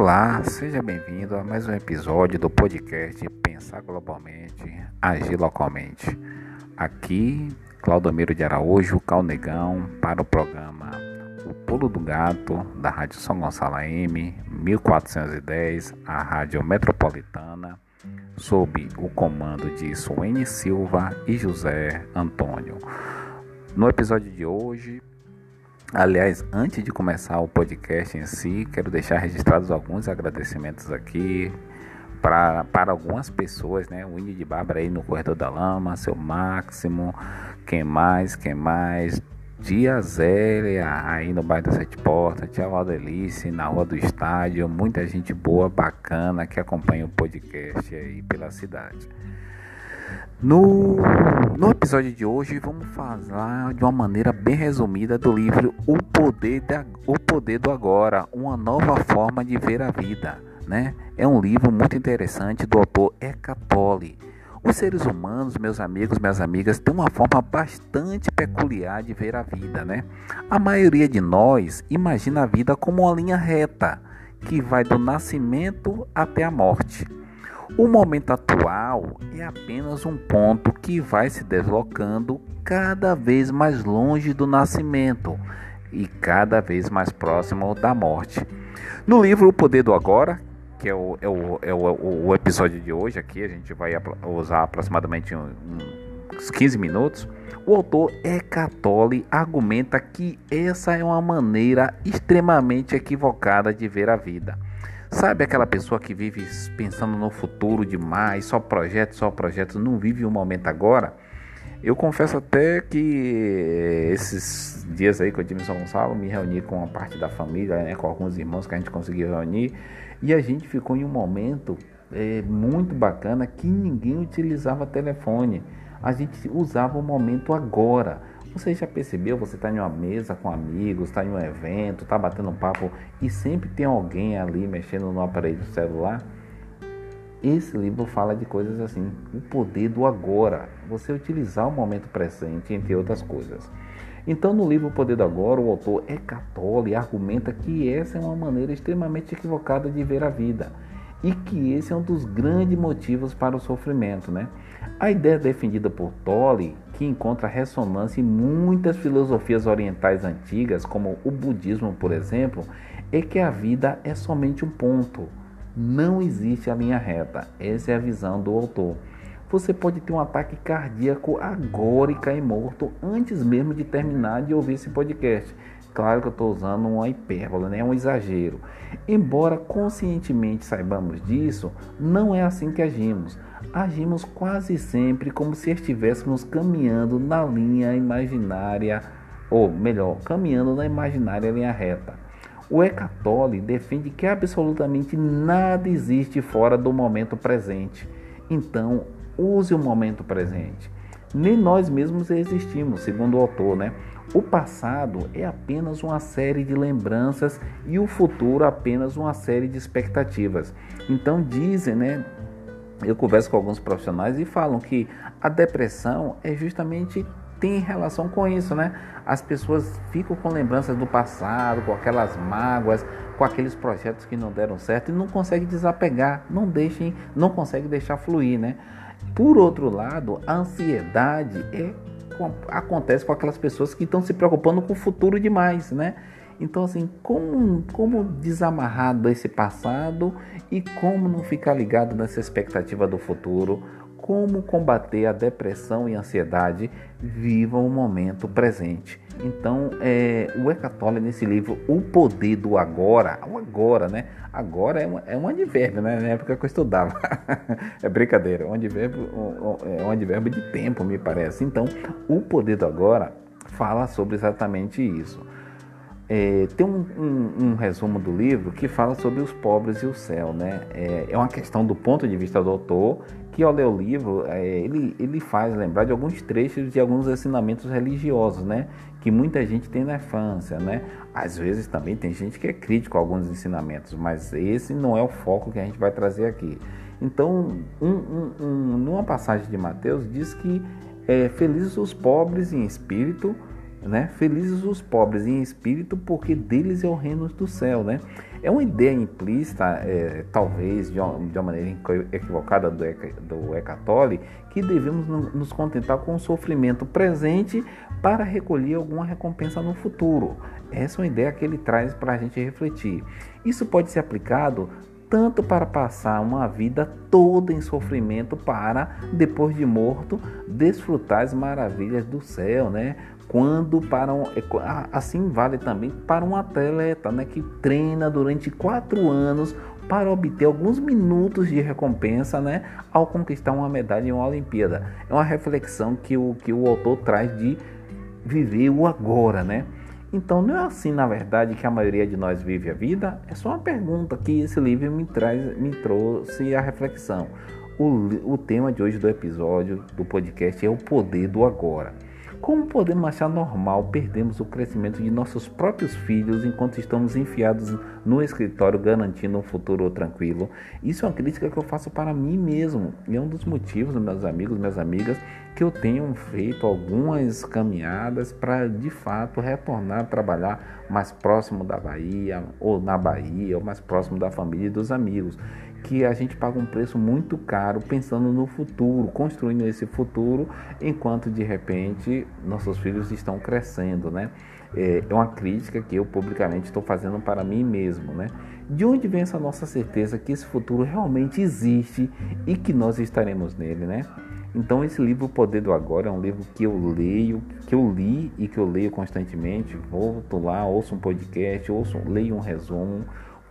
Olá, seja bem-vindo a mais um episódio do podcast Pensar Globalmente, Agir Localmente. Aqui, Claudomiro de Araújo, Calnegão, para o programa O Pulo do Gato, da Rádio São Gonçalo AM, 1410, a Rádio Metropolitana, sob o comando de Suene Silva e José Antônio. No episódio de hoje, Aliás, antes de começar o podcast em si, quero deixar registrados alguns agradecimentos aqui para, para algumas pessoas, né? O Índio de Bárbara aí no Corredor da Lama, seu Máximo, quem mais, quem mais? Dia Zélia aí no bairro da Sete Portas, Tia Valdelice na Rua do Estádio, muita gente boa, bacana que acompanha o podcast aí pela cidade. No, no episódio de hoje vamos falar de uma maneira bem resumida do livro O Poder, o Poder do Agora, uma nova forma de ver a vida. Né? É um livro muito interessante do autor Eckhart Tolle. Os seres humanos, meus amigos, minhas amigas, têm uma forma bastante peculiar de ver a vida, né? A maioria de nós imagina a vida como uma linha reta que vai do nascimento até a morte. O momento atual é apenas um ponto que vai se deslocando cada vez mais longe do nascimento e cada vez mais próximo da morte. No livro O Poder do Agora, que é o, é o, é o, o episódio de hoje aqui, a gente vai usar aproximadamente uns 15 minutos. O autor Eckhart Tolle argumenta que essa é uma maneira extremamente equivocada de ver a vida. Sabe aquela pessoa que vive pensando no futuro demais, só projetos, só projetos, não vive o momento agora? Eu confesso até que esses dias aí tive em São Gonçalo, me reuni com uma parte da família, né, com alguns irmãos que a gente conseguiu reunir, e a gente ficou em um momento é, muito bacana que ninguém utilizava telefone. A gente usava o momento agora. Você já percebeu? Você está em uma mesa com amigos, está em um evento, está batendo papo e sempre tem alguém ali mexendo no aparelho do celular? Esse livro fala de coisas assim, o poder do agora, você utilizar o momento presente, entre outras coisas. Então, no livro Poder do Agora, o autor Eckhart Tolle argumenta que essa é uma maneira extremamente equivocada de ver a vida e que esse é um dos grandes motivos para o sofrimento, né? A ideia defendida por Tolle que encontra ressonância em muitas filosofias orientais antigas, como o budismo, por exemplo, é que a vida é somente um ponto. Não existe a linha reta. Essa é a visão do autor. Você pode ter um ataque cardíaco agora e cair morto antes mesmo de terminar de ouvir esse podcast. Claro que eu estou usando uma hipérbole, né? um exagero. Embora conscientemente saibamos disso, não é assim que agimos. Agimos quase sempre como se estivéssemos caminhando na linha imaginária, ou melhor, caminhando na imaginária linha reta. O Eckhart Tolle defende que absolutamente nada existe fora do momento presente. Então, use o momento presente. Nem nós mesmos existimos, segundo o autor, né? O passado é apenas uma série de lembranças e o futuro apenas uma série de expectativas. Então dizem, né? Eu converso com alguns profissionais e falam que a depressão é justamente tem relação com isso, né? As pessoas ficam com lembranças do passado, com aquelas mágoas, com aqueles projetos que não deram certo e não conseguem desapegar, não deixem, não conseguem deixar fluir, né? Por outro lado, a ansiedade é acontece com aquelas pessoas que estão se preocupando com o futuro demais, né? Então, assim, como, como desamarrar desse passado e como não ficar ligado nessa expectativa do futuro, como combater a depressão e ansiedade, viva o momento presente. Então, é, o Eckhart Tolle nesse livro, O Poder do Agora, o agora, né? Agora é um, é um advérbio, né? Na época que eu estudava. é brincadeira, um advérbio, um, é um advérbio de tempo, me parece. Então, o Poder do Agora fala sobre exatamente isso. É, tem um, um, um, resumo do livro que fala sobre os pobres e o céu, né? É, é uma questão do ponto de vista do autor que ao ler o livro é, ele, ele faz lembrar de alguns trechos de alguns ensinamentos religiosos, né? Que muita gente tem na infância, né? Às vezes também tem gente que é crítico a alguns ensinamentos, mas esse não é o foco que a gente vai trazer aqui. Então, um, um, numa passagem de Mateus diz que é, felizes os pobres em espírito né? Felizes os pobres em espírito, porque deles é o reino do céu, né? É uma ideia implícita, é, talvez de uma, de uma, maneira equivocada do, do Ecatole, que devemos nos contentar com o sofrimento presente para recolher alguma recompensa no futuro. Essa é uma ideia que ele traz para a gente refletir. Isso pode ser aplicado tanto para passar uma vida toda em sofrimento para, depois de morto, desfrutar as maravilhas do céu, né? Quando para um, é, assim vale também para um atleta, né, que treina durante quatro anos para obter alguns minutos de recompensa, né, ao conquistar uma medalha em uma Olimpíada. É uma reflexão que o que o autor traz de viver o agora, né? Então não é assim, na verdade, que a maioria de nós vive a vida? É só uma pergunta que esse livro me, traz, me trouxe a reflexão. O, o tema de hoje do episódio do podcast é o poder do agora. Como podemos achar normal perdermos o crescimento de nossos próprios filhos enquanto estamos enfiados no escritório garantindo um futuro tranquilo? Isso é uma crítica que eu faço para mim mesmo e é um dos motivos, meus amigos, minhas amigas, que eu tenho feito algumas caminhadas para de fato retornar a trabalhar mais próximo da Bahia ou na Bahia ou mais próximo da família e dos amigos que a gente paga um preço muito caro pensando no futuro, construindo esse futuro, enquanto de repente nossos filhos estão crescendo, né? É, é uma crítica que eu publicamente estou fazendo para mim mesmo, né? De onde vem essa nossa certeza que esse futuro realmente existe e que nós estaremos nele, né? Então esse livro O Poder do Agora é um livro que eu leio, que eu li e que eu leio constantemente. Volto lá, ouço um podcast, ouço, leio um resumo,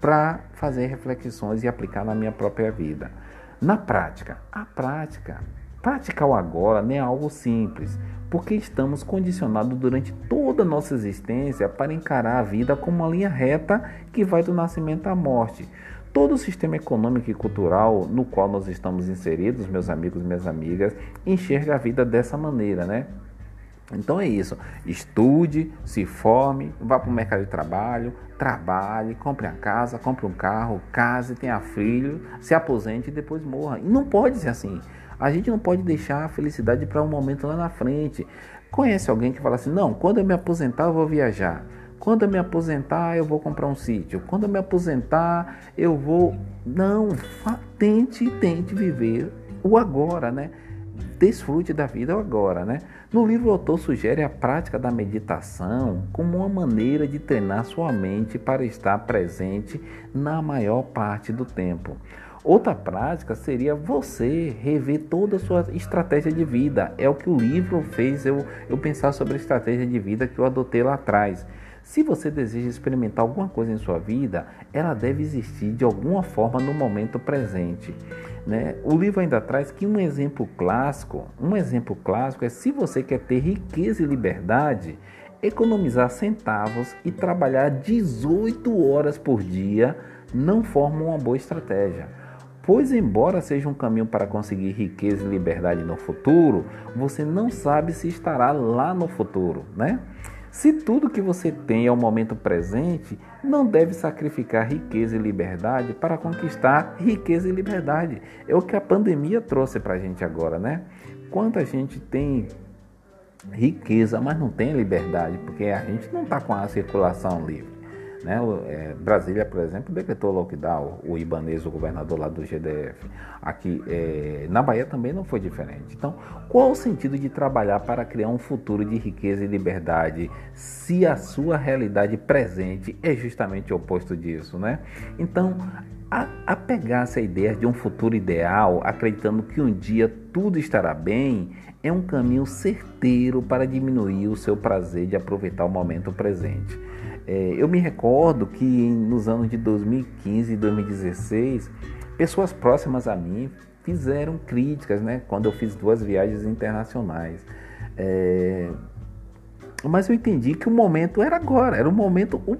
para fazer reflexões e aplicar na minha própria vida. Na prática, a prática, praticar o agora não é algo simples, porque estamos condicionados durante toda a nossa existência para encarar a vida como uma linha reta que vai do nascimento à morte. Todo o sistema econômico e cultural no qual nós estamos inseridos, meus amigos minhas amigas, enxerga a vida dessa maneira, né? Então é isso. Estude, se forme, vá para o mercado de trabalho, trabalhe, compre a casa, compre um carro, case, tenha filho, se aposente e depois morra. E não pode ser assim. A gente não pode deixar a felicidade para um momento lá na frente. Conhece alguém que fala assim: não, quando eu me aposentar eu vou viajar. Quando eu me aposentar eu vou comprar um sítio. Quando eu me aposentar eu vou. Não, tente, tente viver o agora, né? Desfrute da vida agora, né? No livro, o autor sugere a prática da meditação como uma maneira de treinar sua mente para estar presente na maior parte do tempo. Outra prática seria você rever toda a sua estratégia de vida. É o que o livro fez eu, eu pensar sobre a estratégia de vida que eu adotei lá atrás. Se você deseja experimentar alguma coisa em sua vida, ela deve existir de alguma forma no momento presente. Né? O livro ainda traz que um exemplo clássico, um exemplo clássico é se você quer ter riqueza e liberdade, economizar centavos e trabalhar 18 horas por dia não forma uma boa estratégia. Pois, embora seja um caminho para conseguir riqueza e liberdade no futuro, você não sabe se estará lá no futuro, né? Se tudo que você tem é o momento presente, não deve sacrificar riqueza e liberdade para conquistar riqueza e liberdade. É o que a pandemia trouxe para a gente agora, né? Quanta gente tem riqueza, mas não tem liberdade, porque a gente não está com a circulação livre. Né? É, Brasília, por exemplo, decretou lockdown, o Ibanez, o governador lá do GDF. Aqui é, na Bahia também não foi diferente. Então, qual o sentido de trabalhar para criar um futuro de riqueza e liberdade se a sua realidade presente é justamente o oposto disso, né? Então, apegar-se à ideia de um futuro ideal, acreditando que um dia tudo estará bem, é um caminho certeiro para diminuir o seu prazer de aproveitar o momento presente. É, eu me recordo que nos anos de 2015 e 2016, pessoas próximas a mim fizeram críticas, né? Quando eu fiz duas viagens internacionais. É, mas eu entendi que o momento era agora, era o momento, o,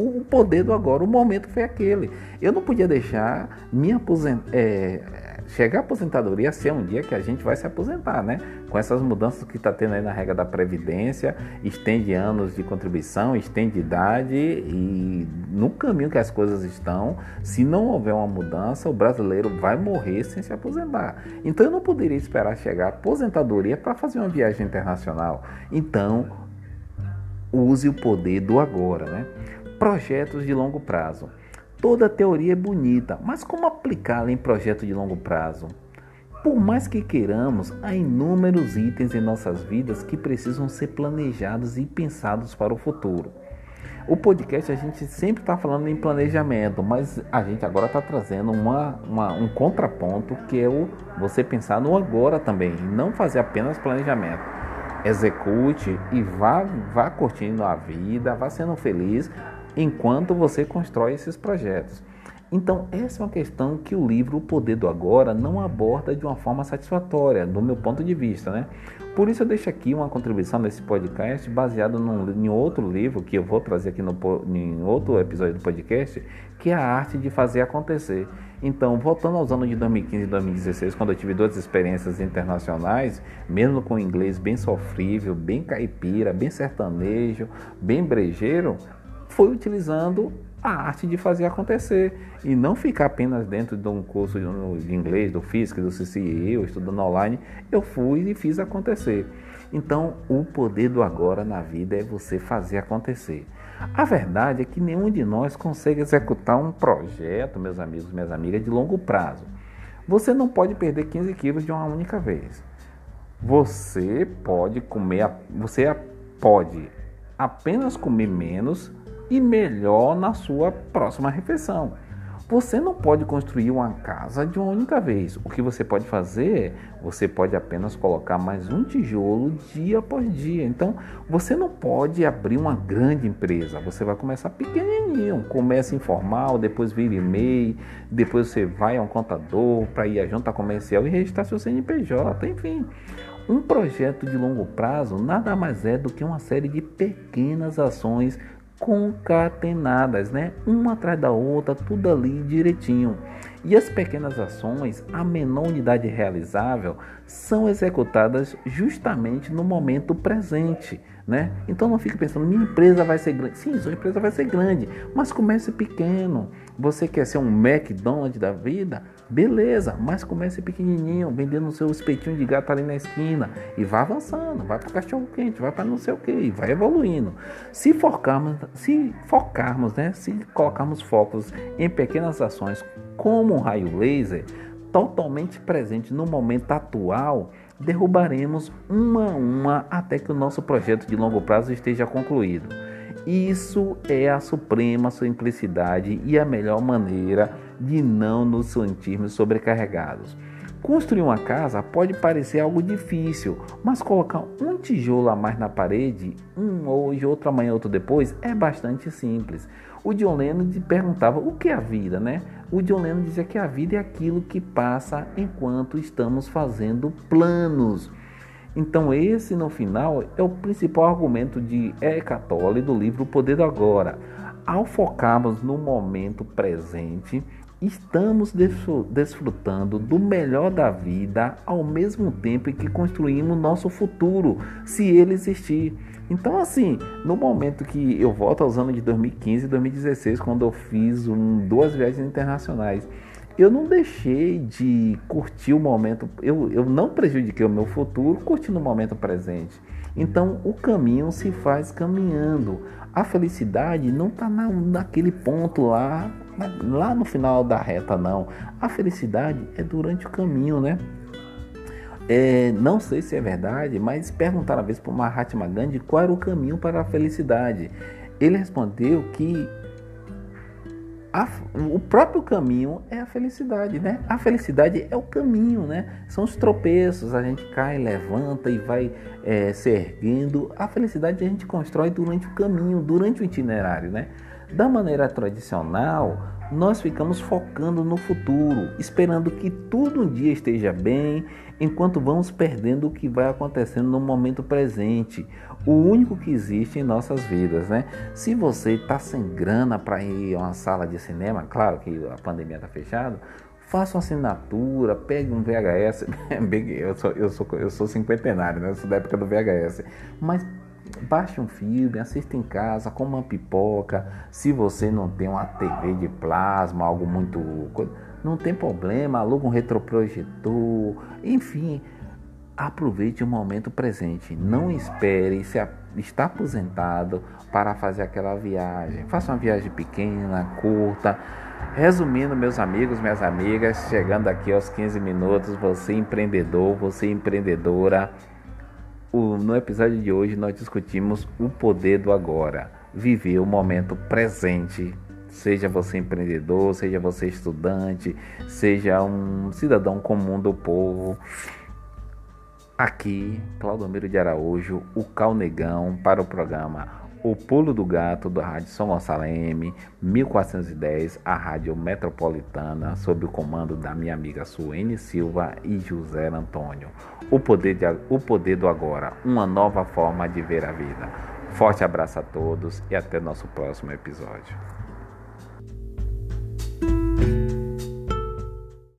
o, o poder do agora, o momento foi aquele. Eu não podia deixar me aposentar. É, chegar à aposentadoria ser um dia que a gente vai se aposentar, né? Com essas mudanças que está tendo aí na regra da Previdência, estende anos de contribuição, estende idade e no caminho que as coisas estão, se não houver uma mudança, o brasileiro vai morrer sem se aposentar. Então eu não poderia esperar chegar à aposentadoria para fazer uma viagem internacional. Então use o poder do agora, né? Projetos de longo prazo. Toda teoria é bonita, mas como aplicá-la em projeto de longo prazo? Por mais que queiramos, há inúmeros itens em nossas vidas que precisam ser planejados e pensados para o futuro. O podcast a gente sempre está falando em planejamento, mas a gente agora está trazendo uma, uma, um contraponto que é o você pensar no agora também, e não fazer apenas planejamento. Execute e vá, vá curtindo a vida, vá sendo feliz enquanto você constrói esses projetos. Então, essa é uma questão que o livro O Poder do Agora não aborda de uma forma satisfatória, do meu ponto de vista, né? Por isso eu deixo aqui uma contribuição nesse podcast baseado num, em outro livro que eu vou trazer aqui no, em outro episódio do podcast, que é a arte de fazer acontecer. Então, voltando aos anos de 2015 e 2016, quando eu tive duas experiências internacionais, mesmo com inglês bem sofrível, bem caipira, bem sertanejo, bem brejeiro, foi utilizando a arte de fazer acontecer e não ficar apenas dentro de um curso de inglês, do físico, do CCE, eu estudando online, eu fui e fiz acontecer. Então, o poder do agora na vida é você fazer acontecer. A verdade é que nenhum de nós consegue executar um projeto, meus amigos, minhas amigas, de longo prazo. Você não pode perder 15 quilos de uma única vez. Você pode comer, você pode apenas comer menos e melhor na sua próxima refeição. Você não pode construir uma casa de uma única vez. O que você pode fazer é, você pode apenas colocar mais um tijolo dia após dia. Então, você não pode abrir uma grande empresa. Você vai começar pequenininho, começa informal, depois vira e-mail, depois você vai a um contador para ir à junta comercial e registrar seu CNPJ, enfim. Um projeto de longo prazo nada mais é do que uma série de pequenas ações concatenadas, né? Uma atrás da outra, tudo ali direitinho. E as pequenas ações, a menor unidade realizável, são executadas justamente no momento presente, né? Então não fique pensando, minha empresa vai ser grande. Sim, sua empresa vai ser grande, mas comece pequeno. Você quer ser um McDonald's da vida? Beleza, mas comece pequenininho, vendendo o seu espetinho de gato ali na esquina e vá avançando, vai para cachorro quente, vai para não sei o que, e vai evoluindo. Se focarmos, se focarmos, né, se colocarmos focos em pequenas ações como um raio laser, totalmente presente no momento atual, derrubaremos uma a uma até que o nosso projeto de longo prazo esteja concluído. Isso é a suprema simplicidade e a melhor maneira de não nos sentirmos sobrecarregados. Construir uma casa pode parecer algo difícil, mas colocar um tijolo a mais na parede, um hoje, outro amanhã, outro depois, é bastante simples. O John Lennon perguntava o que é a vida, né? O John Lennon dizia que a vida é aquilo que passa enquanto estamos fazendo planos. Então esse no final é o principal argumento de Eckhart Tolle do livro O Poder do Agora. Ao focarmos no momento presente, estamos desfrutando do melhor da vida ao mesmo tempo em que construímos nosso futuro, se ele existir. Então, assim, no momento que eu volto aos anos de 2015 e 2016, quando eu fiz um, duas viagens internacionais, eu não deixei de curtir o momento, eu, eu não prejudiquei o meu futuro curtindo o momento presente. Então, o caminho se faz caminhando. A felicidade não está na, naquele ponto lá lá no final da reta, não. A felicidade é durante o caminho, né? É, não sei se é verdade, mas perguntaram uma vez para Mahatma Gandhi qual era o caminho para a felicidade. Ele respondeu que a, o próprio caminho é a felicidade, né? A felicidade é o caminho, né? São os tropeços, a gente cai, levanta e vai é, se erguendo. A felicidade a gente constrói durante o caminho, durante o itinerário, né? Da maneira tradicional, nós ficamos focando no futuro, esperando que tudo um dia esteja bem, enquanto vamos perdendo o que vai acontecendo no momento presente, o único que existe em nossas vidas, né? Se você está sem grana para ir a uma sala de cinema, claro que a pandemia está fechada, faça uma assinatura, pegue um VHS. eu sou, eu sou, eu sou cinquentenário, né? Eu sou da época do VHS. Mas Baixe um filme, assista em casa, coma uma pipoca. Se você não tem uma TV de plasma, algo muito. Não tem problema, aluga um retroprojetor. Enfim, aproveite o momento presente. Não espere se estar aposentado para fazer aquela viagem. Faça uma viagem pequena, curta. Resumindo, meus amigos, minhas amigas, chegando aqui aos 15 minutos, você empreendedor, você empreendedora. No episódio de hoje nós discutimos o poder do agora, viver o momento presente Seja você empreendedor, seja você estudante, seja um cidadão comum do povo. Aqui, Claudomiro de Araújo, o Calnegão, para o programa O Pulo do Gato, da Rádio São Gonçalo M, 1410, a Rádio Metropolitana, sob o comando da minha amiga Suene Silva e José Antônio. O poder, de, o poder do agora, uma nova forma de ver a vida. Forte abraço a todos e até nosso próximo episódio.